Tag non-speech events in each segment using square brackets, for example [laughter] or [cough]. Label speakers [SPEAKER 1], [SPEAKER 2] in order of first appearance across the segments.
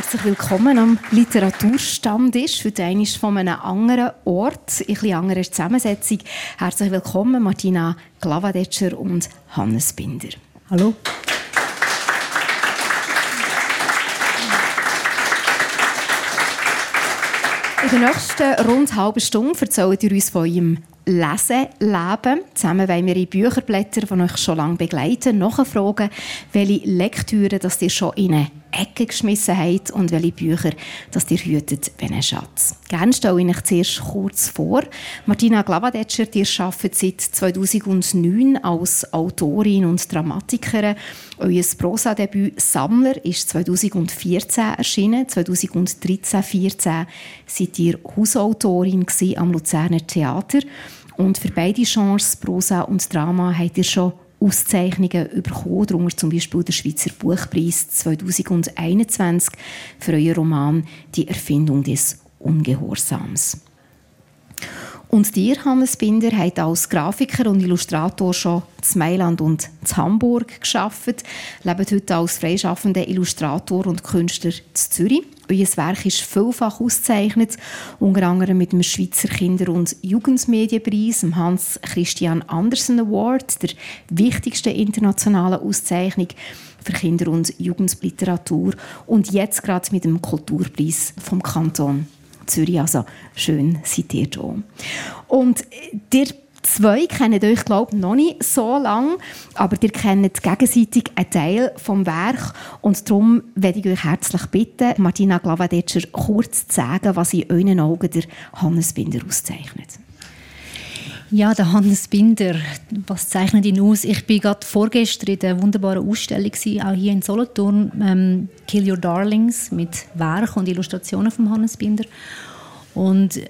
[SPEAKER 1] Herzlich willkommen am Literaturstammtisch. Heute einmal von einem anderen Ort, in ein anderer Zusammensetzung. Herzlich willkommen Martina Glavadetscher und Hannes Binder.
[SPEAKER 2] Hallo.
[SPEAKER 1] In der nächsten rund halben Stunde erzählt ihr uns von eurem Lesen leben. Zusammen wollen wir in Bücherblätter, die euch schon lange begleiten, nachfragen, welche Lektüre dass ihr schon in eine Ecke geschmissen habt und welche Bücher dass ihr hütet wie einen Schatz. Gerne stelle ich euch zuerst kurz vor. Martina Glavadetscher, ihr arbeitet seit 2009 als Autorin und Dramatikerin. Euer Prosadebüt «Sammler» ist 2014 erschienen. 2013-2014 seid ihr Hausautorin am Luzerner Theater. Und für beide Genres, Prosa und Drama, habt ihr schon Auszeichnungen bekommen, darunter zum Beispiel der Schweizer Buchpreis 2021 für euren Roman «Die Erfindung des Ungehorsams». Und dir, Hannes Binder, hat als Grafiker und Illustrator schon in Mailand und in Hamburg geschafft, lebt heute als freischaffender Illustrator und Künstler in Zürich. Euer Werk ist vielfach ausgezeichnet, unter anderem mit dem Schweizer Kinder- und Jugendmedienpreis, dem Hans-Christian Andersen Award, der wichtigsten internationalen Auszeichnung für Kinder- und Jugendliteratur und jetzt gerade mit dem Kulturpreis vom Kanton Zürich. Also schön seid ihr hier. Und der zwei kennt euch, glaube ich, noch nicht so lange, aber ihr kennt gegenseitig einen Teil vom Werk und darum werde ich euch herzlich bitten, Martina Glavadetscher kurz zu sagen, was in euren Augen der Hannes Binder auszeichnet.
[SPEAKER 2] Ja, der Hannes Binder, was zeichnet ihn aus? Ich bin gerade vorgestern in der wunderbaren Ausstellung, auch hier in Solothurn, ähm, «Kill Your Darlings» mit Werk und Illustrationen von Hannes Binder. Und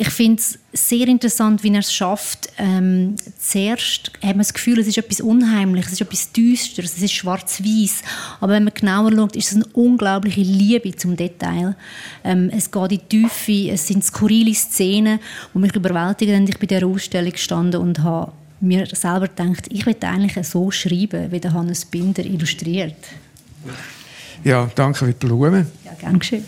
[SPEAKER 2] ich finde es sehr interessant, wie er es schafft. Ähm, zuerst hat man das Gefühl, es ist etwas Unheimliches, es ist etwas Düsteres, es ist schwarz-weiß. Aber wenn man genauer schaut, ist es eine unglaubliche Liebe zum Detail. Ähm, es geht in die Tiefe, es sind skurrile Szenen, die mich überwältigen. Ich bin in dieser Ausstellung gestanden und habe mir selber gedacht, ich will eigentlich so schreiben, wie der Hannes Binder illustriert.
[SPEAKER 3] Ja, danke für die Blumen.
[SPEAKER 2] Ja, gern geschehen.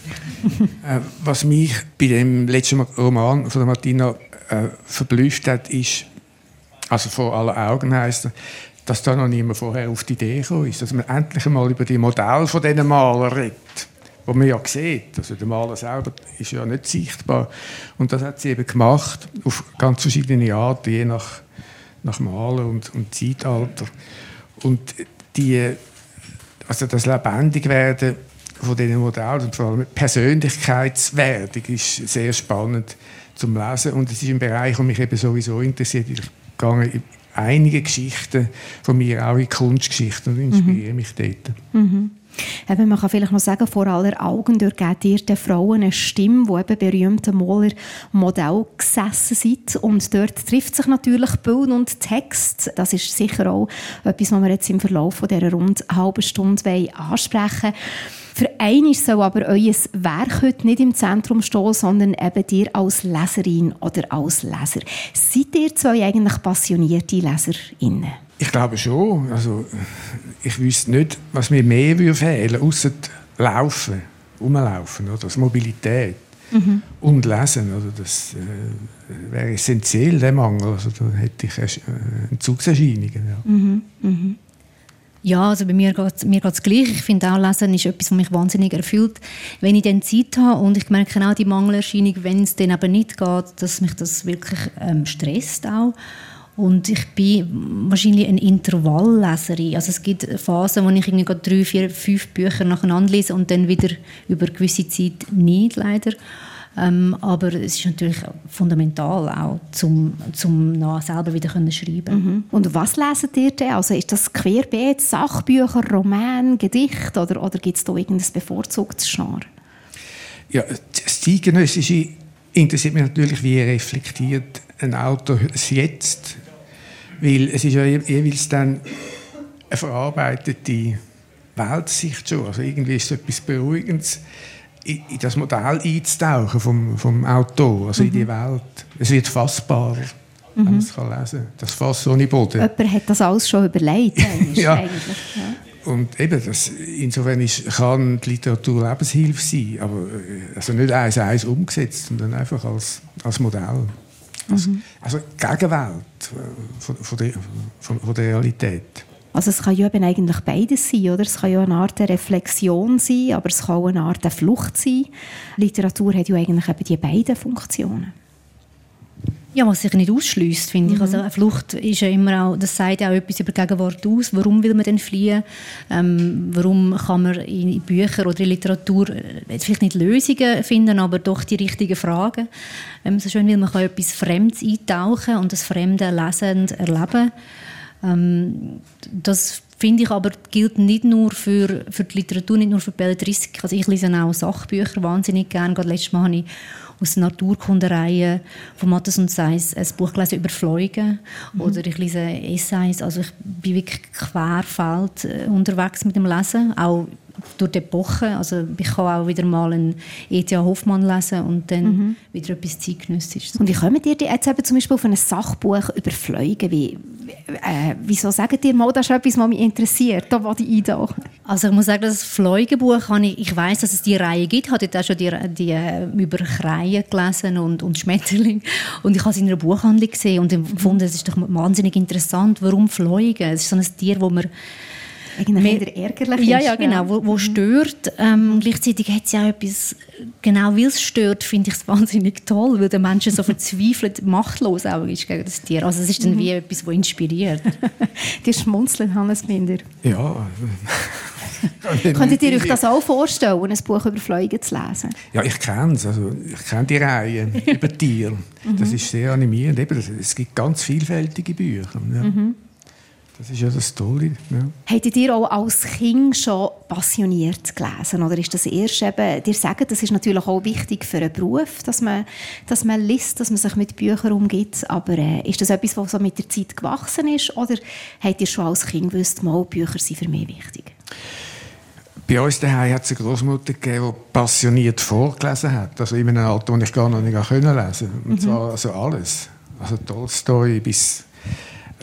[SPEAKER 3] äh, was mich bei dem letzten Roman von der Martina äh, verblüfft hat, ist, also vor aller Augen heisst dass da noch niemand vorher auf die Idee gekommen ist, dass man endlich einmal über die Modelle von diesen Malern redet, wo man ja sieht. Also der Maler selber ist ja nicht sichtbar. Und das hat sie eben gemacht, auf ganz verschiedene Arten, je nach, nach Maler und, und Zeitalter. Und die also das Lebendigwerden von diesen Modellen und vor allem Persönlichkeitswerdung ist sehr spannend zum Lesen und es ist ein Bereich, der mich eben sowieso interessiert. Ich gehe einige Geschichten von mir auch in Kunstgeschichten und inspiriere mhm. mich dort.
[SPEAKER 1] Mhm. Eben, man kann vielleicht noch sagen, vor aller Augen dort geht ihr den Frauen eine Stimme, die eben berühmte Moller Modell gesessen sind. Und dort trifft sich natürlich Bild und Text. Das ist sicher auch etwas, was wir jetzt im Verlauf dieser rund halben Stunde ansprechen wollen. Für einen soll aber euer Werk heute nicht im Zentrum stehen, sondern eben dir als Leserin oder als Leser. Seid ihr zwei eigentlich passionierte Leserinnen?
[SPEAKER 3] Ich glaube schon. Also, ich wüsste nicht, was mir mehr würde fehlen würde, außer Laufen, Umlaufen, oder? Das Mobilität. Mhm. Und Lesen. Also das äh, wäre essentiell, der Mangel. Also da hätte ich äh, Entzugserscheinungen. Ja.
[SPEAKER 2] Mhm. Mhm. Ja, also bei mir geht es mir geht's gleich. Ich finde auch, Lesen ist etwas, was mich wahnsinnig erfüllt. Wenn ich dann Zeit habe und ich merke auch die Mangelerscheinung, wenn es dann aber nicht geht, dass mich das wirklich ähm, stresst auch. Und ich bin wahrscheinlich eine Intervallleserin. Also es gibt Phasen, wo ich irgendwie drei, vier, fünf Bücher nacheinander lese und dann wieder über eine gewisse Zeit nicht, leider. Ähm, aber es ist natürlich fundamental auch, zum, zum selber wieder können schreiben
[SPEAKER 1] mhm. Und was lesen ihr denn? Also ist das querbeet, Sachbücher, Roman, Gedicht oder, oder gibt es da irgendein bevorzugtes Genre?
[SPEAKER 3] Ja, das Zeitgenössische interessiert mich natürlich, wie reflektiert ein Autor es jetzt weil es ist ja jeweils dann eine verarbeitete Weltsicht schon. Also irgendwie ist es etwas Beruhigendes, in, das Modell einzutauchen vom, vom Autor, also mhm. in die mhm. Welt. Es wird fassbarer, mhm. wenn man es lesen kann. Das Fass ohne Boden.
[SPEAKER 1] Jemand hat das alles schon überlegt. [laughs]
[SPEAKER 3] ja. ja. Und eben, das, insofern ist, kann die Literatur Lebenshilfe sein, aber äh, also nicht eins eins umgesetzt, sondern einfach als, als Modell. Also, mhm. also Gegenwelt äh, von, von, der, von, von der Realität.
[SPEAKER 1] Also es kann ja eben eigentlich beides sein, oder? Es kann ja eine Art Reflexion sein, aber es kann auch eine Art Flucht sein. Literatur hat ja eigentlich eben die beiden Funktionen.
[SPEAKER 2] Ja, was sich nicht ausschließt, finde mhm. ich. Also eine Flucht ist ja immer auch, das sagt ja auch etwas über die Gegenwart aus. Warum will man denn fliehen? Ähm, warum kann man in Büchern oder in Literatur äh, vielleicht nicht Lösungen finden, aber doch die richtigen Fragen? Ähm, so schön, weil man kann etwas Fremdes eintauchen und das Fremde lesend erleben. Ähm, das finde ich aber gilt nicht nur für, für die Literatur, nicht nur für die Belletristik. Also ich lese auch Sachbücher wahnsinnig gerne. Gerade letztes Mal habe ich aus der Naturkundereihe von Mattes und Seiss ein Buch gelesen über Fliegen mhm. oder ich lese Essays, also ich bin wirklich querfeld äh, unterwegs mit dem Lesen, auch durch die Epoche, also ich kann auch wieder mal einen E.T.A. Hoffmann lesen und dann mhm. wieder etwas zeitgenössisches.
[SPEAKER 1] Und wie kommen ihr jetzt eben zum Beispiel auf ein Sachbuch über Fliegen? Wie, äh, wieso sagt ihr mal, das ist etwas, was mich interessiert, da wo ich eintauchen?
[SPEAKER 2] Also ich muss sagen, das Fleugenbuch, habe ich, ich weiß, dass es die Reihe gibt, ich habe auch schon die, die äh, über Kreien gelesen und, und Schmetterling und ich habe es in einer Buchhandlung gesehen und empfunden, es ist doch wahnsinnig interessant, warum Fliegen? Es ist so ein Tier, wo man
[SPEAKER 1] eigentlich ärgerlich
[SPEAKER 2] ja, ist. Ja, genau, wo, wo mhm. stört. Ähm, gleichzeitig hat es ja auch etwas, genau weil es stört, finde ich es [laughs] wahnsinnig toll, weil der Mensch so verzweifelt machtlos auch ist gegen das Tier. Also es ist dann mhm. wie etwas, das inspiriert. [laughs]
[SPEAKER 1] Die schmunzeln, Hannes Binder.
[SPEAKER 3] Ja. [laughs]
[SPEAKER 1] Könntet ihr euch das auch vorstellen, ein Buch über Fliegen zu lesen?
[SPEAKER 3] Ja, ich kenne es. Also, ich kenne die Reihe über Tiere. Das mhm. ist sehr animierend. Eben, es gibt ganz vielfältige Bücher. Ja. Mhm. Das ist ja das Tolle. Ja.
[SPEAKER 1] Hättet ihr auch als Kind schon passioniert gelesen? Oder ist das erst eben, ihr sagt, das ist natürlich auch wichtig für einen Beruf, dass man, dass man liest, dass man sich mit Büchern umgibt. Aber äh, ist das etwas, was so mit der Zeit gewachsen ist? Oder habt ihr schon als Kind gewusst, mal, Bücher sind für mich wichtig?
[SPEAKER 3] Bei uns daheim hat es eine Großmutter gegeben, die passioniert vorgelesen hat. Also in einem Alter, das ich gar noch nicht lesen konnte. Und mhm. zwar also alles. Also Tolstoi bis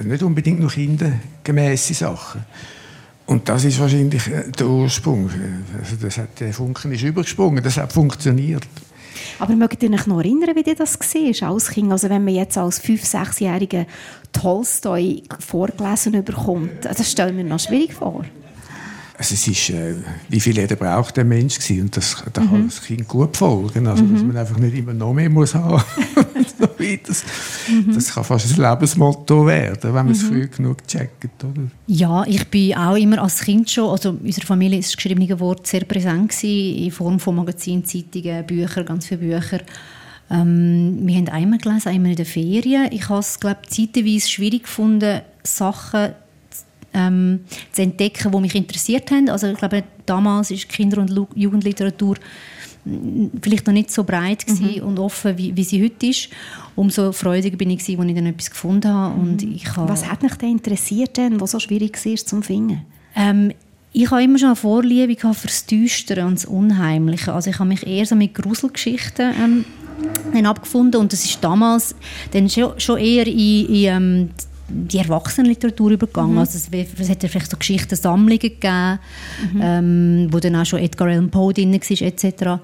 [SPEAKER 3] nicht unbedingt nur kindergemäße Sachen. Und das ist wahrscheinlich äh, der Ursprung. Also das hat, der Funken ist übergesprungen, das hat funktioniert.
[SPEAKER 1] Aber mögt ihr euch noch erinnern, wie ihr das war als Kind? Also wenn man jetzt als 5-, 6-jähriger Tolstoi vorgelesen bekommt, das stelle ich mir noch schwierig vor.
[SPEAKER 3] Also es ist, äh, wie viel Leben braucht der Mensch gewesen? und das, da mhm. kann das Kind gut folgen, also mhm. dass man einfach nicht immer noch mehr muss haben. [laughs] das, mhm. das kann fast ein Lebensmotto werden, wenn man es mhm. früh genug checkt, oder?
[SPEAKER 2] Ja, ich bin auch immer als Kind schon, also in unserer Familie ist das geschriebene Wort sehr präsent gewesen, in Form von Magazinen, Zeitungen, Büchern, ganz viele Bücher. Ähm, wir haben einmal gelesen, einmal in der Ferien. Ich habe es, glaube ich, zeitweise schwierig gefunden, Sachen ähm, zu entdecken, die mich interessiert haben. Also ich glaube, damals ist Kinder- und Jugendliteratur vielleicht noch nicht so breit mhm. und offen, wie, wie, sie heute ist. Umso freudiger bin ich, als ich dann etwas gefunden habe. Und
[SPEAKER 1] mhm. ich habe was hat mich denn interessiert, denn, was so schwierig war zum Finden?
[SPEAKER 2] Ähm, ich habe immer schon eine Vorliebe für das Düstere und das Unheimliche. Also ich habe mich eher so mit Gruselgeschichten ähm, abgefunden und das ist damals dann schon, schon eher in, in ähm, die Erwachsenenliteratur übergegangen. Mhm. Also es, es hat ja vielleicht so Geschichtensammlungen gegeben, mhm. ähm, wo dann auch schon Edgar Allan Poe drin war, etc.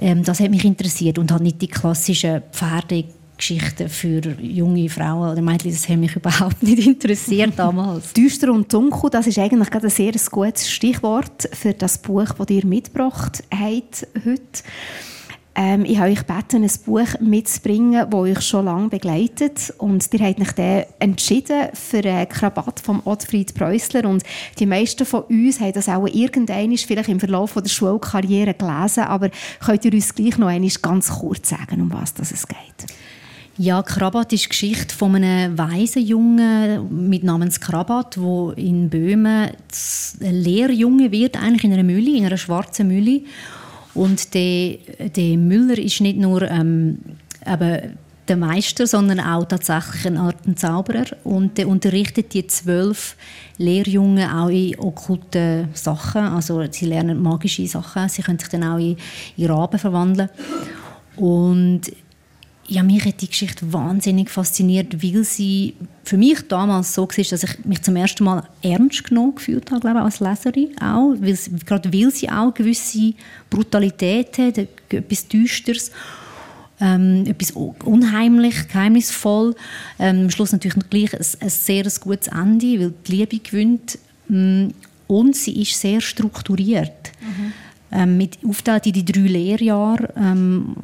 [SPEAKER 2] Ähm, das hat mich interessiert und hat nicht die klassischen Pferdegeschichten für junge Frauen oder Mädchen, das hat mich [laughs] überhaupt nicht interessiert damals. [laughs]
[SPEAKER 1] Düster und dunkel, das ist eigentlich gerade ein sehr gutes Stichwort für das Buch, das ihr mitgebracht habt heute. Ähm, ich habe euch gebeten, ein Buch mitzubringen, das euch schon lange begleitet. Und ihr habt euch dann entschieden für einen Krabat von Ottfried Preußler. Und die meisten von uns haben das auch irgendwann vielleicht im Verlauf der Schulkarriere gelesen. Aber könnt ihr uns gleich noch einmal ganz kurz sagen, um was es geht?
[SPEAKER 2] Ja, Krabat ist die Geschichte von einem weisen Jungen mit Namens Krabat, wo in Böhmen Lehrjunge wird, eigentlich in einer Mühle, in einer schwarzen Mühle. Und der, der Müller ist nicht nur ähm, eben der Meister, sondern auch tatsächlich eine Art Zauberer. Und der unterrichtet die zwölf Lehrjungen auch in okkulten Sachen. Also sie lernen magische Sachen. Sie können sich dann auch in, in Raben verwandeln. Und ja, mich hat die Geschichte wahnsinnig fasziniert, weil sie für mich damals so war, dass ich mich zum ersten Mal ernst genommen gefühlt habe, glaube ich, als Leserin auch, weil sie, gerade weil sie auch gewisse Brutalität hat, etwas Düsteres, ähm, etwas unheimlich, geheimnisvoll. Ähm, am Schluss natürlich gleich ein, ein sehr gutes Ende, weil die Liebe gewinnt. Mm, und sie ist sehr strukturiert. Mhm. Ähm, mit aufgeteilt in die drei Lehrjahre. Ähm,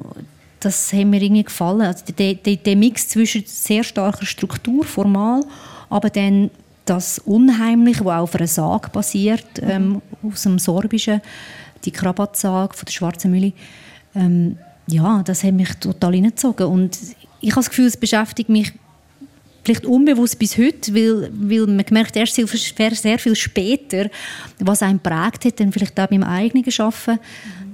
[SPEAKER 2] das hat mir irgendwie gefallen. Also der, der, der Mix zwischen sehr starker Struktur, formal, aber dann das Unheimliche, was auf einer Sage basiert, mhm. ähm, aus dem Sorbischen, die Krabatsage von der Schwarzen Mühle, ähm, ja, das hat mich total hineingezogen. Und ich habe das Gefühl, es beschäftigt mich vielleicht unbewusst bis heute, weil, weil man merkt erst sehr, sehr viel später, was einen prägt hat, dann vielleicht auch beim eigenen Arbeiten,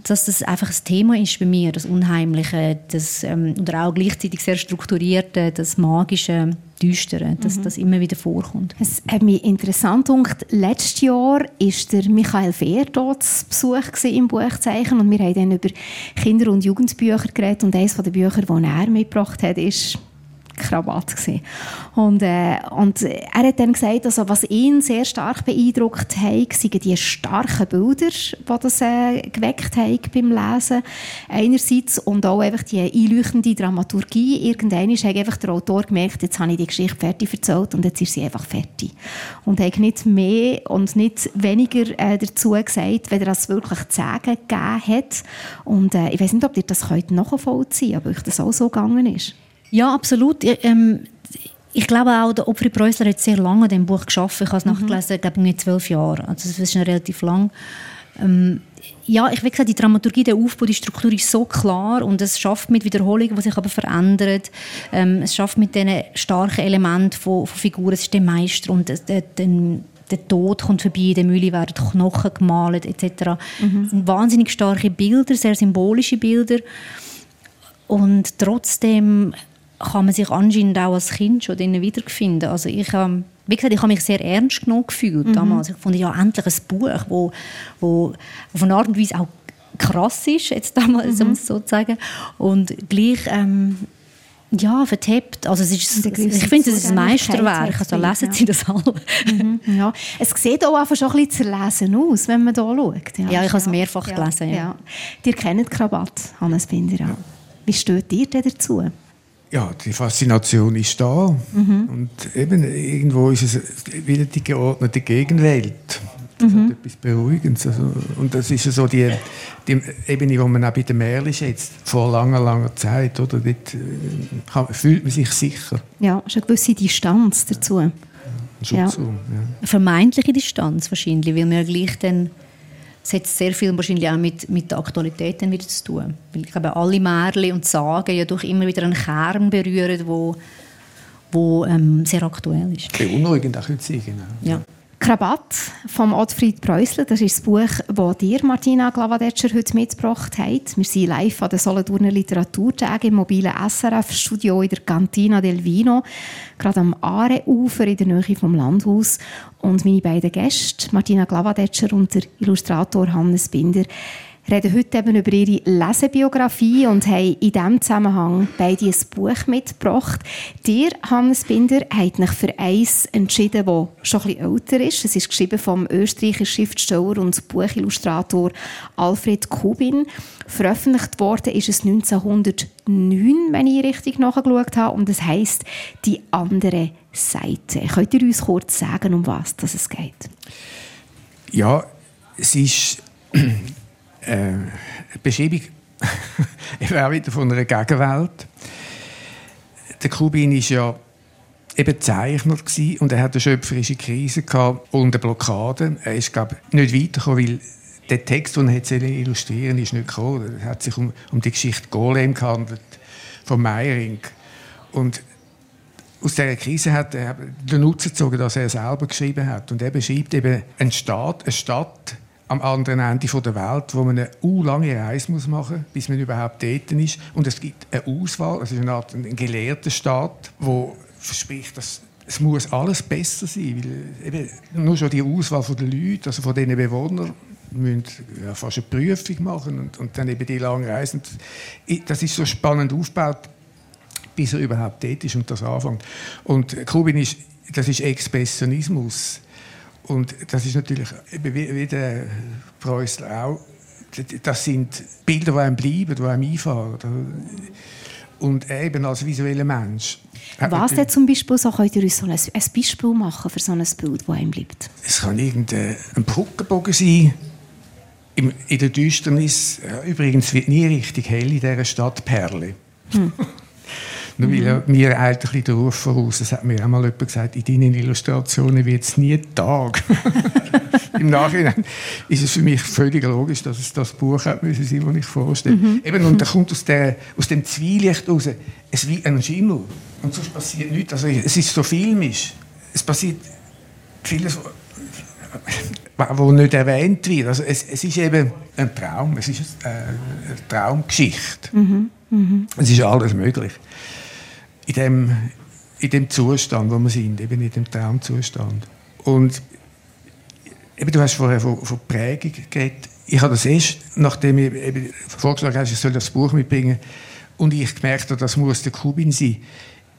[SPEAKER 2] dass das einfach ein Thema ist bei mir, das Unheimliche, das, ähm, oder auch gleichzeitig sehr strukturierte, das Magische, Düstere, dass mhm. das immer wieder vorkommt.
[SPEAKER 1] Es hat mich interessant gedacht, letztes Jahr war der Michael Fehr dort zu Besuch im Buchzeichen und wir haben dann über Kinder- und Jugendbücher geredet und eines der Bücher, die er mitgebracht hat, ist Krawatte gewesen. Und, äh, und er hat dann gesagt, also, was ihn sehr stark beeindruckt hat, sind die starken Bilder, die das äh, geweckt haben beim Lesen. Einerseits und auch einfach die einleuchtende Dramaturgie. Irgendwann hat einfach der Autor gemerkt, jetzt habe ich die Geschichte fertig erzählt und jetzt ist sie einfach fertig. Und hat nicht mehr und nicht weniger äh, dazu gesagt, wenn er das wirklich zu sagen gegeben hat. Und äh, ich weiß nicht, ob ihr das heute nachvollziehen könnt, ob euch das auch so gegangen ist.
[SPEAKER 2] Ja, absolut. Ich, ähm, ich glaube auch, der Opri Preußler hat sehr lange an diesem Buch geschafft. Ich habe es mhm. nachgelesen, glaube ich, zwölf Jahre. Also das ist schon relativ lang. Ähm, ja, ich will sagen, die Dramaturgie, der Aufbau, die Struktur ist so klar und es schafft mit Wiederholungen, die sich aber verändern. Ähm, es schafft mit diesen starken Elementen von, von Figuren. Es ist der Meister und der, der, der Tod kommt vorbei, in der Mühle werden Knochen gemalt etc. Mhm. Das sind wahnsinnig starke Bilder, sehr symbolische Bilder. Und trotzdem kann man sich anscheinend auch als Kind schon drinnen wiederfinden. Also ich, ähm, wie gesagt, ich habe mich sehr ernst genommen gefühlt mhm. damals. Ich fand ja endlich ein Buch, wo, wo auf eine Art und Weise auch krass ist, jetzt damals, mhm. um es so zu sagen. Und gleich ähm, ja, vertippt. Also es ist, ich finde, es ist ein Meisterwerk. Also lesen Sie das alle.
[SPEAKER 1] Mhm, ja. Es sieht auch einfach schon ein bisschen zerlesen aus, wenn man hier schaut.
[SPEAKER 2] Ja, ja ich habe es mehrfach ja. gelesen. Ja. Ja.
[SPEAKER 1] Ihr kennt Krabat, Hannes Binder. Ja. Wie steht ihr denn dazu?
[SPEAKER 3] Ja, die Faszination ist da. Mhm. Und eben, irgendwo ist es wieder die geordnete Gegenwelt. Das mhm. hat etwas Beruhigendes. Also, und das ist so die, die Ebene, wo man auch bei den Märchen schätzt, vor langer, langer Zeit. Oder? Dort äh, kann, fühlt man sich sicher.
[SPEAKER 1] Ja, ist eine gewisse Distanz dazu. Ja,
[SPEAKER 2] ja. ja. Eine vermeintliche Distanz wahrscheinlich, weil man ja gleich dann es hat sehr viel wahrscheinlich auch mit, mit der Aktualität dann wieder zu tun. Weil ich glaube, alle Märchen und Sagen ja doch immer wieder einen Kern berühren, wo, wo ähm, sehr aktuell ist.
[SPEAKER 3] Beunruhigend auch sein, genau.
[SPEAKER 1] Ja. Krabat von Ottfried Preußler. Das ist das Buch, das dir, Martina Glavadetscher, heute mitgebracht habt. Wir sind live an den Solothurner Literaturtagen im mobilen SRF-Studio in der Cantina del Vino, gerade am Aareufer in der Nähe vom Landhaus. Und meine beiden Gäste, Martina Glavadetscher und der Illustrator Hannes Binder, reden heute eben über ihre Lesebiografie und haben in diesem Zusammenhang beide ein Buch mitgebracht. Dir, Hannes Binder, habt euch für eins entschieden, das schon bisschen älter ist. Es ist geschrieben vom österreichischen Schriftsteller und Buchillustrator Alfred Kubin. Veröffentlicht worden ist es 1909, wenn ich richtig nachgeschaut habe, und es heißt «Die andere Seite». Könnt ihr uns kurz sagen, um was es geht?
[SPEAKER 3] Ja, es ist äh, Beschreibung [laughs] auch wieder von einer Gegenwelt. Der Kubin ist ja eben Zeichner gewesen, und er hatte eine schöpferische Krise und eine Blockade. Er ist glaube nicht weitergekommen, weil der Text, den er illustrieren ist nicht gekommen. Es hat sich um, um die Geschichte Golem gehandelt von Meiring und aus dieser Krise hat er den Nutzen gezogen, dass er selber geschrieben hat. Und er beschreibt eben einen Staat, eine Stadt, am anderen Ende der Welt, wo man eine lange Reise muss machen muss, bis man überhaupt dort ist. Und es gibt eine Auswahl, es ist eine Art ein gelehrter Staat, wo verspricht, dass es muss alles besser sein, weil eben nur schon die Auswahl der Leute, also von diesen Bewohnern, müssen ja, fast eine Prüfung machen und, und dann eben die lange Reise. Das ist so spannend aufgebaut, bis er überhaupt dort ist und das anfängt. Und Kubin ist, das ist Expressionismus. Und das ist natürlich, wie, wie der Preußler auch, das sind Bilder, die einem bleiben, die einem einfahren. Und eben als visueller Mensch.
[SPEAKER 1] Was denn zum Beispiel, so könnt ihr uns so ein, ein Beispiel machen für so ein Bild, das einem bleibt?
[SPEAKER 3] Es kann irgendein Brückenbogen sein, in der Düsternis. Übrigens wird nie richtig hell in dieser Stadt Perle. Hm. [laughs] Nur weil mhm. ein bisschen der Ruf voraus. Das hat mir einmal jemand gesagt, in deinen Illustrationen wird es nie Tag. [laughs] Im Nachhinein ist es für mich völlig logisch, dass es das Buch hat müssen sein, das ich vorstelle. Mhm. Eben, und da kommt aus, der, aus dem Zwielicht raus, es wie ein Schimmel. Und sonst passiert nichts. Also, es ist so filmisch. Es passiert vieles, was nicht erwähnt wird. Also, es, es ist eben ein Traum. Es ist eine, eine Traumgeschichte. Mhm. Mhm. Es ist alles möglich in dem, in dem Zustand, wo wir sind, eben in dem Traumzustand. Und eben, du hast vorher von, von Prägung geredet. Ich habe das erst, nachdem ich eben vorgeschlagen hast, ich soll das Buch mitbringen, und ich gemerkt habe, das muss der Kubin sein.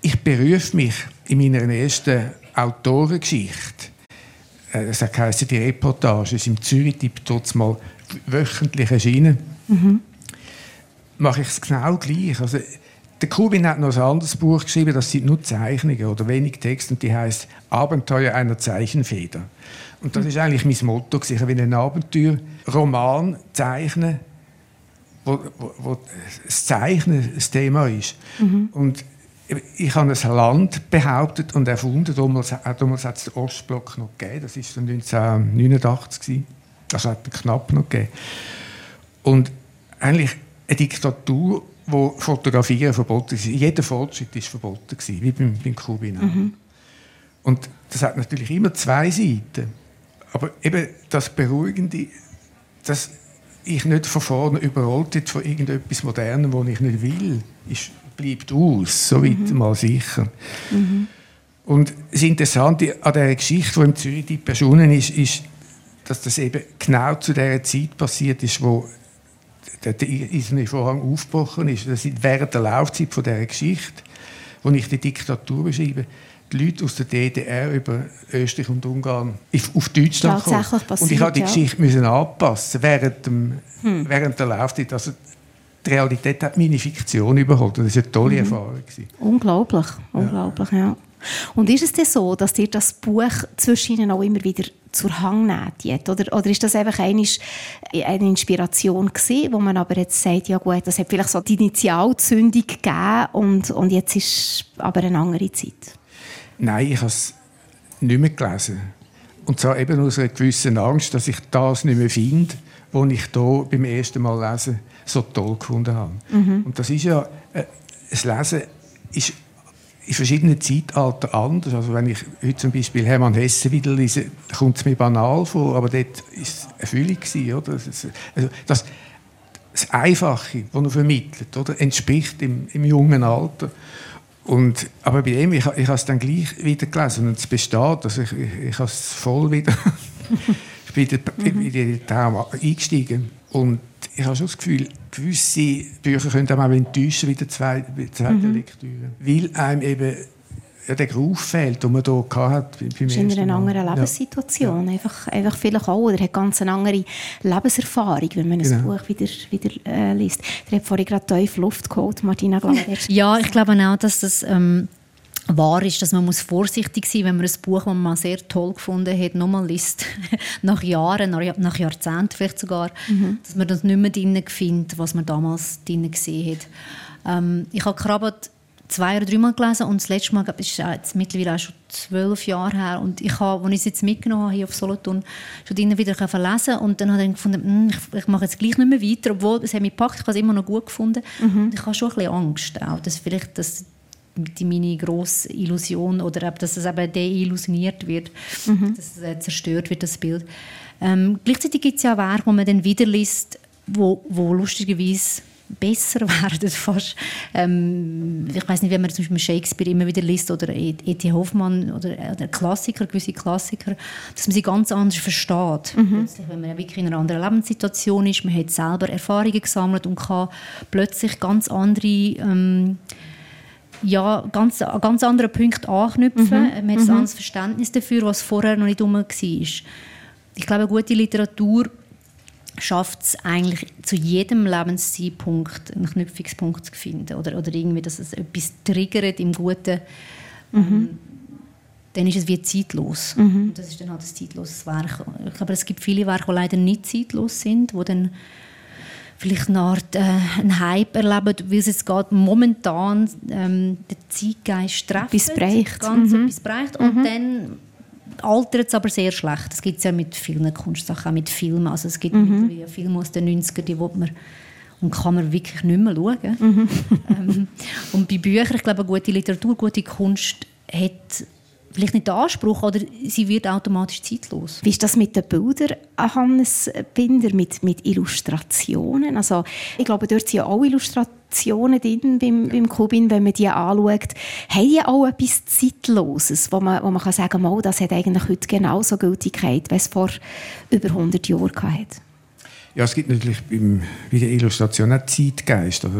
[SPEAKER 3] Ich berufe mich in meiner ersten Autorengeschichte, äh, das heisst die Reportage, ist im Zürich-Tipp trotz mal wöchentlich erschienen, mhm. mache ich es genau gleich. Also, der Kubin hat noch ein anderes Buch geschrieben, das sind nur Zeichnungen oder wenig Text und die heißt Abenteuer einer Zeichenfeder. Und das ist eigentlich mein Motto, ich will einen Abenteuerroman zeichnen, wo, wo, wo, das Zeichnen das Thema ist. Mhm. Und ich habe ein Land behauptet und erfunden, damals, damals hat es den Ostblock noch gegeben, das war 1989, das hat es knapp noch gegeben. Und eigentlich eine Diktatur wo Fotografieren verboten ist. Jeder Fortschritt ist verboten gewesen, wie beim, beim Kubina. Mhm. Und das hat natürlich immer zwei Seiten. Aber eben das Beruhigende, dass ich nicht von vorne überrollt wird von irgendetwas Modernem, was ich nicht will, ist, bleibt aus, so weit mhm. mal sicher. Mhm. Und das Interessante an dieser Geschichte, die im Zürich erschienen ist, ist, dass das eben genau zu der Zeit passiert ist, wo der eiserne Vorhang aufgebrochen ist. Das ist während der Laufzeit von dieser Geschichte, wo ich die Diktatur beschreibe, die Leute aus der DDR über Österreich und Ungarn auf Deutschland kommen. Und ich habe die Geschichte ja. müssen anpassen während, dem, hm. während der Laufzeit. Also die Realität hat meine Fiktion überholt. Das war eine tolle mhm. Erfahrung.
[SPEAKER 1] Unglaublich, unglaublich, ja. ja. Und ist es denn so, dass dir das Buch zwischen ihnen auch immer wieder zur Hang nimmt? Oder, oder ist das einfach eine, eine Inspiration gewesen, wo man aber jetzt sagt, ja gut, das hat vielleicht so die Initialzündung gegeben und, und jetzt ist aber eine andere Zeit?
[SPEAKER 3] Nein, ich habe es nicht mehr gelesen. Und zwar eben aus einer gewissen Angst, dass ich das nicht mehr finde, was ich hier beim ersten Mal lesen so toll gefunden habe. Mhm. Und das ist ja, äh, das Lesen ist in verschiedenen Zeitaltern anders. Also wenn ich heute zum Beispiel Hermann Hesse wieder lese, kommt es mir banal vor, aber dort war es eine Füllung. Oder? Also das, das Einfache, das er vermittelt, oder? entspricht im, im jungen Alter. Und, aber bei ihm, ich, ich habe es dann gleich wieder gelesen und es besteht. Also ich, ich, ich habe es voll wieder... ich bin in den Traum eingestiegen. Und ich habe schon das Gefühl, gewisse Bücher können einem auch enttäuschen bei der zweite mhm. Lektüre. Weil einem eben ja, der Beruf fehlt, den man hier hatte.
[SPEAKER 1] Beim ist in einer anderen Lebenssituation. Ja. Einfach, einfach vielleicht auch. Oder hat ganz eine andere Lebenserfahrung, wenn man genau. ein Buch wieder, wieder äh, liest. Der hat vorhin gerade tief Luft geholt, Martina Glauber. [laughs]
[SPEAKER 2] ja, ich glaube auch, dass das... Ähm wahr ist, dass man muss vorsichtig sein muss, wenn man ein Buch, das man sehr toll gefunden hat, nochmal liest, [laughs] nach Jahren, nach Jahrzehnten vielleicht sogar, mhm. dass man das nicht mehr drin findet, was man damals drin gesehen hat. Ähm, ich habe Krabat zwei oder dreimal gelesen und das letzte Mal ist jetzt mittlerweile auch schon zwölf Jahre her und ich habe, als ich es jetzt mitgenommen habe hier auf Solothurn, schon immer wieder lesen und dann habe ich gefunden, hm, ich, ich, mache jetzt gleich nicht mehr weiter, obwohl es hat mich gepackt, ich habe es immer noch gut gefunden mhm. und ich habe schon ein bisschen Angst auch, dass vielleicht das die meine grosse Illusion oder dass es eben deillusioniert wird, mhm. dass es äh, zerstört wird, das Bild. Ähm, gleichzeitig gibt es ja Werke, wo man dann wieder liest, wo, wo lustigerweise besser [laughs] werden fast. Ähm, ich weiß nicht, wenn man zum Beispiel Shakespeare immer wieder liest oder E.T. Hoffmann oder, oder Klassiker, gewisse Klassiker, dass man sie ganz anders versteht. Mhm. Plötzlich, wenn man wirklich in einer anderen Lebenssituation ist, man hat selber Erfahrungen gesammelt und kann plötzlich ganz andere ähm, ja, ganz, an ganz andere Punkte anknüpfen. Mhm. Man hat mhm. ein anderes Verständnis dafür, was vorher noch nicht rum war. Ich glaube, gute Literatur schafft es eigentlich zu jedem Lebenszeitpunkt einen Knüpfungspunkt zu finden oder, oder irgendwie, dass es etwas triggert im Guten. Mhm. Dann ist es wie zeitlos. Mhm. Und das ist dann halt ein zeitloses Werk. Ich glaube, es gibt viele Werke, die leider nicht zeitlos sind, wo dann vielleicht eine Art äh, einen Hype erleben, weil es jetzt gerade momentan ähm, den Zeitgeist trifft.
[SPEAKER 1] Bis bereicht.
[SPEAKER 2] Ganz mhm. etwas bereicht. Und mhm. dann altert es aber sehr schlecht. Das gibt es ja mit vielen Kunstsachen, auch mit Filmen. Also es gibt mhm. Filme aus den 90ern, die man und kann man wirklich nicht mehr schauen. Mhm. [laughs] ähm, und bei Büchern, ich glaube, gute Literatur, gute Kunst hat vielleicht nicht den Anspruch oder sie wird automatisch zeitlos.
[SPEAKER 1] Wie ist das mit den Bildern, Hannes Binder, mit, mit Illustrationen? Also, ich glaube, dort sind ja auch Illustrationen drin beim, beim Kubin, wenn man die anschaut. Haben die auch etwas Zeitloses, wo man, wo man kann sagen kann, das hat eigentlich heute genauso Gültigkeit, wie es vor über 100 Jahren hatte?
[SPEAKER 3] Ja, es gibt natürlich beim, bei der Illustration auch Zeitgeist. Also,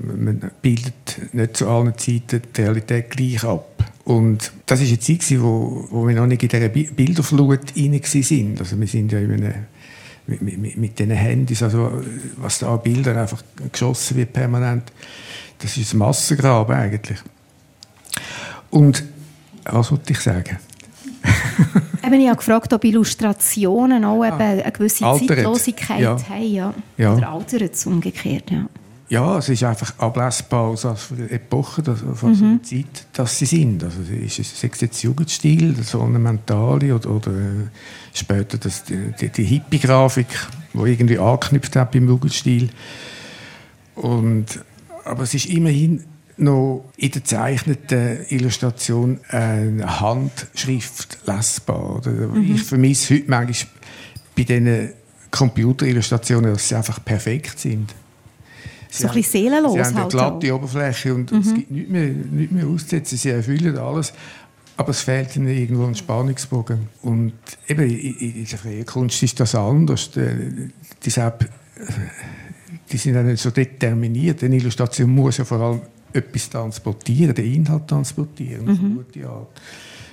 [SPEAKER 3] man bildet nicht zu allen Zeiten die Realität gleich ab. Und das war eine Zeit, wo, wo wir noch nicht in dieser Bilderflut rein waren. Also wir sind ja in einem, mit, mit, mit diesen Handys, also was da an Bildern einfach geschossen wird permanent, das ist ein Massengrab eigentlich. Und was wollte ich sagen? [laughs]
[SPEAKER 1] eben, ich habe gefragt, ob Illustrationen auch ah, eine gewisse altert. Zeitlosigkeit ja. haben. Ja. Ja. Oder altert es umgekehrt, ja.
[SPEAKER 3] Ja, es ist einfach ablesbar aus der Epoche, von mhm. der Zeit, dass sie sind. Also ist sei es jetzt Jugendstil, das Ornamentale oder, oder äh, später das, die, die Hippie-Grafik, die irgendwie angeknüpft hat beim Jugendstil. Und, aber es ist immerhin noch in der zeichneten Illustration eine Handschrift lesbar. Oder? Mhm. Ich vermisse heute manchmal bei diesen Computerillustrationen, dass sie einfach perfekt sind.
[SPEAKER 1] Sie so ein bisschen seelenlos
[SPEAKER 3] Sie haben eine halt glatte auch. Oberfläche und mhm. es gibt nichts mehr, nichts mehr auszusetzen. Sie erfüllen alles. Aber es fehlt ihnen irgendwo ein Spannungsbogen. Und eben in, der freien Kunst ist das anders. Die, deshalb, die sind auch nicht so determiniert. Eine Illustration muss ja vor allem etwas transportieren, den Inhalt transportieren, mhm. gute Art.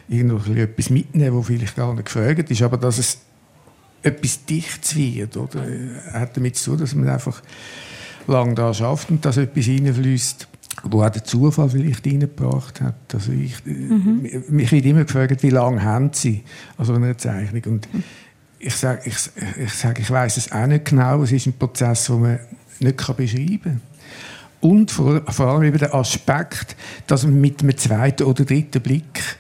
[SPEAKER 3] Irgendwo etwas mitnehmen, was vielleicht gar nicht gefragt ist, aber dass es etwas Dichtes wird, oder? hat damit zu tun, dass man einfach lange da schafft und dass etwas reinfließt, wo auch der Zufall vielleicht reingebracht hat. Also ich, mhm. Mich wird immer gefragt, wie lange haben Sie an so einer Zeichnung? Und ich sage, ich, ich, sag, ich weiß es auch nicht genau. Es ist ein Prozess, den man nicht beschreiben kann. Und vor, vor allem über den Aspekt, dass man mit einem zweiten oder dritten Blick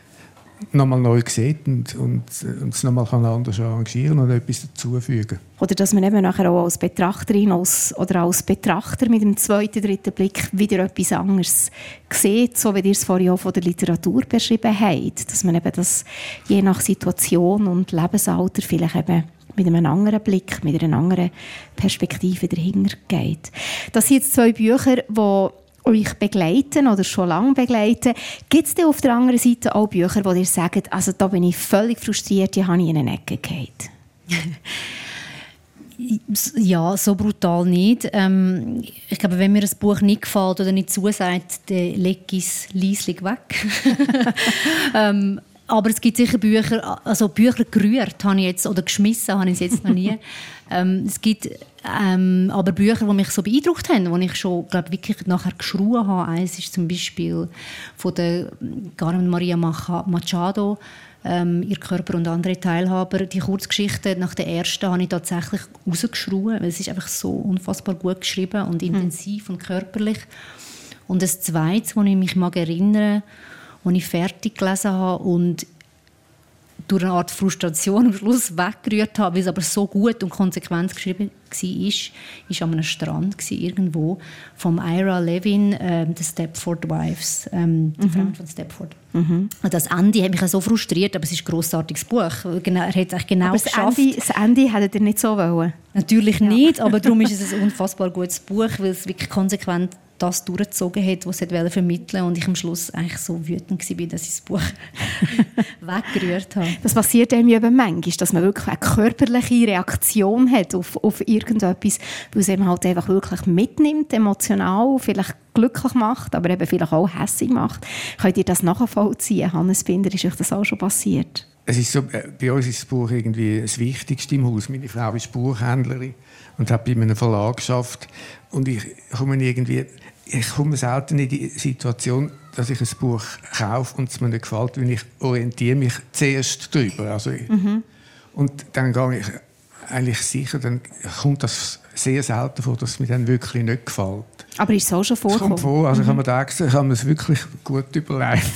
[SPEAKER 3] nochmal neu sieht und, und, und es nochmal anders arrangieren und etwas dazufügen.
[SPEAKER 1] Oder dass man eben nachher auch als Betrachterin als, oder als Betrachter mit dem zweiten, dritten Blick wieder etwas anderes sieht, so wie ihr es vorhin auch von der Literatur beschrieben habt. Dass man eben das je nach Situation und Lebensalter vielleicht eben mit einem anderen Blick, mit einer anderen Perspektive dahinter geht. Das sind jetzt zwei Bücher, die euch begleiten oder schon lange begleiten. Gibt es auf der anderen Seite auch Bücher, wo ihr sagt, also da bin ich völlig frustriert, die habe ich in eine Ecke gehalten? [laughs]
[SPEAKER 2] Ja, so brutal nicht. Ähm, ich glaube, wenn mir ein Buch nicht gefällt oder nicht zusagt, dann lege ich es leislich weg. [laughs] ähm, aber es gibt sicher Bücher, also Bücher gerührt habe ich jetzt, oder geschmissen habe ich jetzt noch nie. [laughs] ähm, es gibt ähm, aber Bücher, die mich so beeindruckt haben, die ich schon, glaube wirklich nachher geschrien habe. Eines ist zum Beispiel von der Carmen Maria Machado, ähm, «Ihr Körper und andere Teilhaber». Die Kurzgeschichte nach der ersten habe ich tatsächlich rausgeschrien, weil es ist einfach so unfassbar gut geschrieben und hm. intensiv mhm. und körperlich. Und das Zweite, woran ich mich mag erinnern als ich fertig gelesen habe und durch eine Art Frustration am Schluss weggerührt habe, weil es aber so gut und konsequent geschrieben war, ist, an einem Strand irgendwo vom Ira Levin, äh, The Stepford Wives, ähm, die mhm. von Stepford. Mhm. Und das Ende hat mich so frustriert, aber es ist ein grossartiges Buch. Genau, er hat es genau aber
[SPEAKER 1] das Ende, das Ende hätte nicht so wollen?
[SPEAKER 2] Natürlich ja. nicht, aber darum [laughs] ist es ein unfassbar gutes Buch, weil es wirklich konsequent das durchgezogen hat, was er vermitteln wollte und ich am Schluss eigentlich so wütend war, dass ich das Buch [laughs] weggerührt habe.
[SPEAKER 1] Das passiert einem eben manchmal, dass man wirklich eine körperliche Reaktion hat auf, auf irgendetwas, weil es eben halt einfach wirklich mitnimmt, emotional, vielleicht glücklich macht, aber eben vielleicht auch hässlich macht. Könnt ihr das nachvollziehen? Hannes Binder, ist euch das auch schon passiert?
[SPEAKER 3] Es ist so, äh, bei uns ist das Buch irgendwie das Wichtigste im Haus. Meine Frau ist Buchhändlerin und hat bei einem Verlag geschafft. Und ich komme irgendwie, ich komme selten in die Situation, dass ich ein Buch kaufe und es mir nicht gefällt, weil ich orientiere mich zuerst darüber. Also mhm. Und dann gehe ich eigentlich sicher, dann kommt das sehr selten vor, dass es mir dann wirklich nicht gefällt.
[SPEAKER 1] Aber ist es auch schon vorgekommen?
[SPEAKER 3] Kommt vor. Also mhm. ich habe mir gedacht, ich habe mir es wirklich gut überlegt.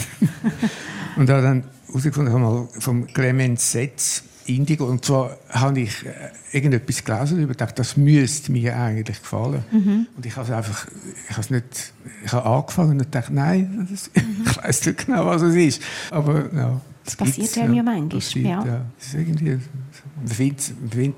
[SPEAKER 3] [laughs] und habe dann herausgefunden, ich habe mal vom Clemens Setz Indigo. Und zwar habe ich äh, irgendetwas gelesen und gedacht, das müsste mir eigentlich gefallen. Mhm. Und ich habe es einfach, ich habe es nicht, ich habe angefangen und dachte, nein, das, [laughs] mhm. ich weiß nicht genau, was es ist. Aber ja.
[SPEAKER 1] Das passiert einem ja manchmal.
[SPEAKER 3] Passiert, ja. ja. Das ist irgendwie, man findet,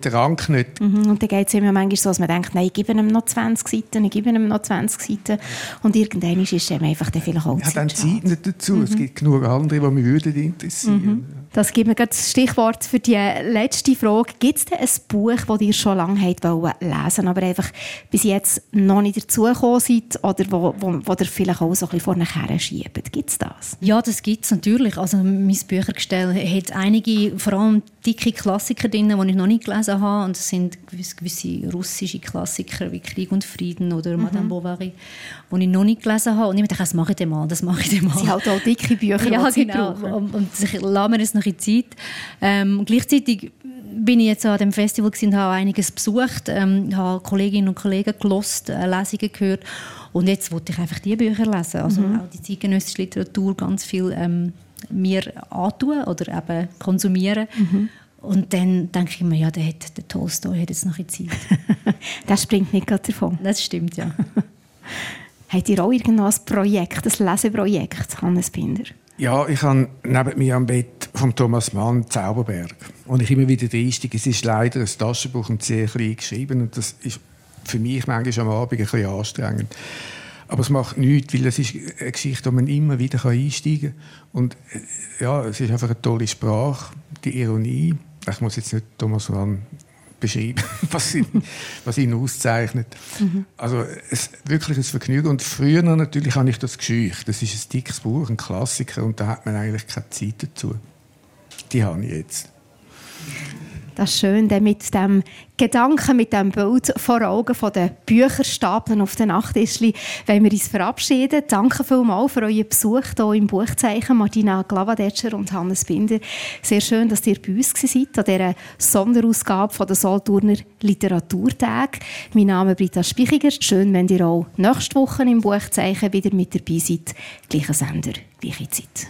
[SPEAKER 3] den Rang nicht.
[SPEAKER 1] Mhm. Und dann geht es immer manchmal so, dass man denkt, nein, ich gebe ihm noch 20 Seiten, ich gebe ihm noch 20 Seiten. Und irgendwann ist es einfach dann vielleicht auch
[SPEAKER 3] ja, Zeit. dann Zeit nicht dazu. Mhm. Es gibt genug andere, die mich würden interessieren
[SPEAKER 1] mhm. Das gibt mir das Stichwort für die letzte Frage. Gibt es denn ein Buch, das ihr schon lange lesen aber einfach bis jetzt noch nicht dazugekommen seid oder wo, wo, wo ihr vielleicht auch so ein bisschen vorne schiebt? Gibt es das?
[SPEAKER 2] Ja, das gibt es natürlich. Also mein Büchergestell hat einige, vor allem dicke Klassiker drin, die ich noch nicht gelesen habe. Und das sind gewisse, russische Klassiker wie Krieg und Frieden oder mhm. Madame Bovary, die ich noch nicht gelesen habe. Und ich dachte, das mache ich dann mal, das mache ich dann mal.
[SPEAKER 1] Sie halt auch dicke Bücher,
[SPEAKER 2] ja, genau. Und, und ich lasse mir das noch in Zeit. Ähm, gleichzeitig bin ich jetzt an dem Festival und habe einiges besucht, ähm, habe Kolleginnen und Kollegen gelost, äh, Lesungen gehört und jetzt wollte ich einfach die Bücher lesen, also mhm. auch die zeitgenössische Literatur ganz viel ähm, mir antun oder eben konsumieren. Mhm. Und dann denke ich mir, ja, der, hat, der Tolstoi hat jetzt noch eine Zeit. [laughs]
[SPEAKER 1] das springt nicht gerade davon.
[SPEAKER 2] Das stimmt, ja. [laughs]
[SPEAKER 1] Habt ihr auch irgendein Projekt, ein Leseprojekt, Hannes Binder?
[SPEAKER 3] Ja, ich habe neben mir am Bett von Thomas Mann Zauberberg. Und ich immer wieder dreistig, es ist leider ein Taschenbuch und sehr klein geschrieben und das ist für mich manchmal am Abend ein bisschen anstrengend. Aber es macht nichts, weil es ist eine Geschichte, wo man immer wieder einsteigen kann. Und äh, ja, es ist einfach eine tolle Sprache, die Ironie. Ich muss jetzt nicht Thomas Mann beschreiben, [laughs] was ihn, was ihn auszeichnet. Mhm. Also es, wirklich ein Vergnügen. Und früher natürlich habe ich das gescheucht. Das ist ein dickes Buch, ein Klassiker, und da hat man eigentlich keine Zeit dazu. Die habe ich jetzt.
[SPEAKER 1] Das ist schön, mit dem Gedanken, mit dem Bild vor Augen von den Bücherstapeln auf den Nachttischli, wenn wir uns verabschieden. Danke vielmals für euren Besuch hier im Buchzeichen, Martina Glavadetscher und Hannes Binder. Sehr schön, dass ihr bei uns seid, an dieser Sonderausgabe von der Solothurner Literaturtag. Mein Name ist Britta Spichiger. Schön, wenn ihr auch nächste Woche im Buchzeichen wieder mit dabei seid. Gleicher Sender, gleiche Zeit.